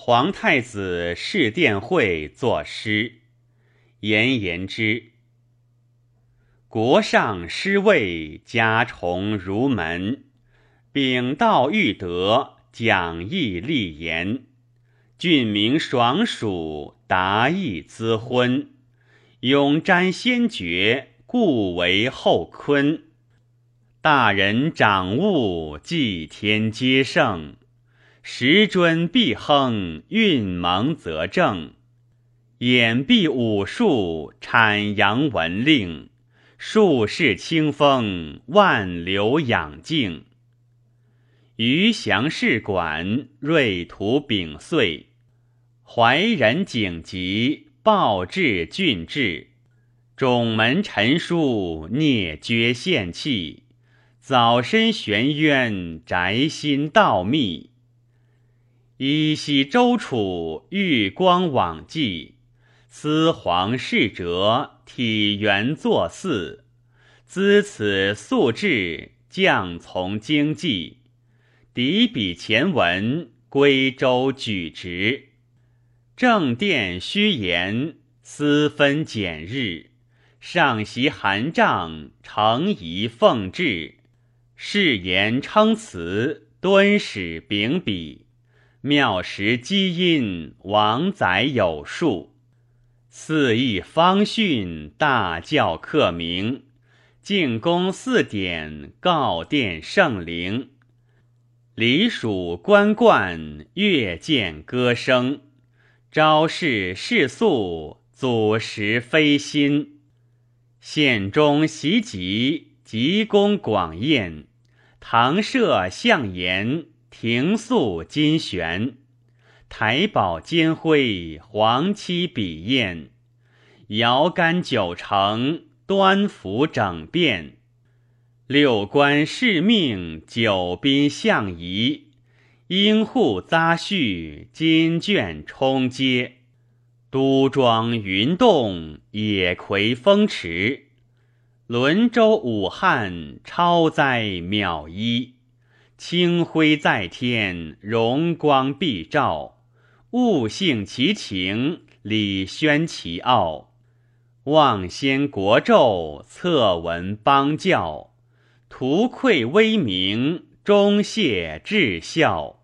皇太子侍殿会作诗，言言之。国上师位，家崇如门。秉道育德，讲义立言。俊明爽属，达意资婚。永瞻先觉，故为后坤。大人长物，祭天皆圣。时尊必亨，运蒙则正。掩蔽武术，阐扬文令。数世清风，万流养静。余祥士管，瑞图秉岁。怀仁景吉，报至郡治。种门陈书，聂绝献气。早身玄渊，宅心道密。依稀周楚，玉光往迹。思皇侍哲，体元作祀。兹此素志，将从经济。敌比前文，归州举职。正殿虚言，私分简日。上席函帐，承仪奉制。誓言称辞，敦史秉笔。妙识基因，王载有数；四义方训，大教克明。进宫四典，告殿圣灵。礼属官冠，乐见歌声。朝事世肃，祖实非心。献中袭吉，吉公广宴。堂设象言。庭肃金悬，台宝金辉，黄漆笔砚，摇竿九成，端服整遍。六官侍命，九宾相仪，应户杂序，金卷充阶。都庄云动，野葵风驰。轮舟武汉，超哉渺一。清辉在天，荣光必照；物性其情，礼宣其奥。望先国胄，策文邦教。图愧威名，忠谢至孝。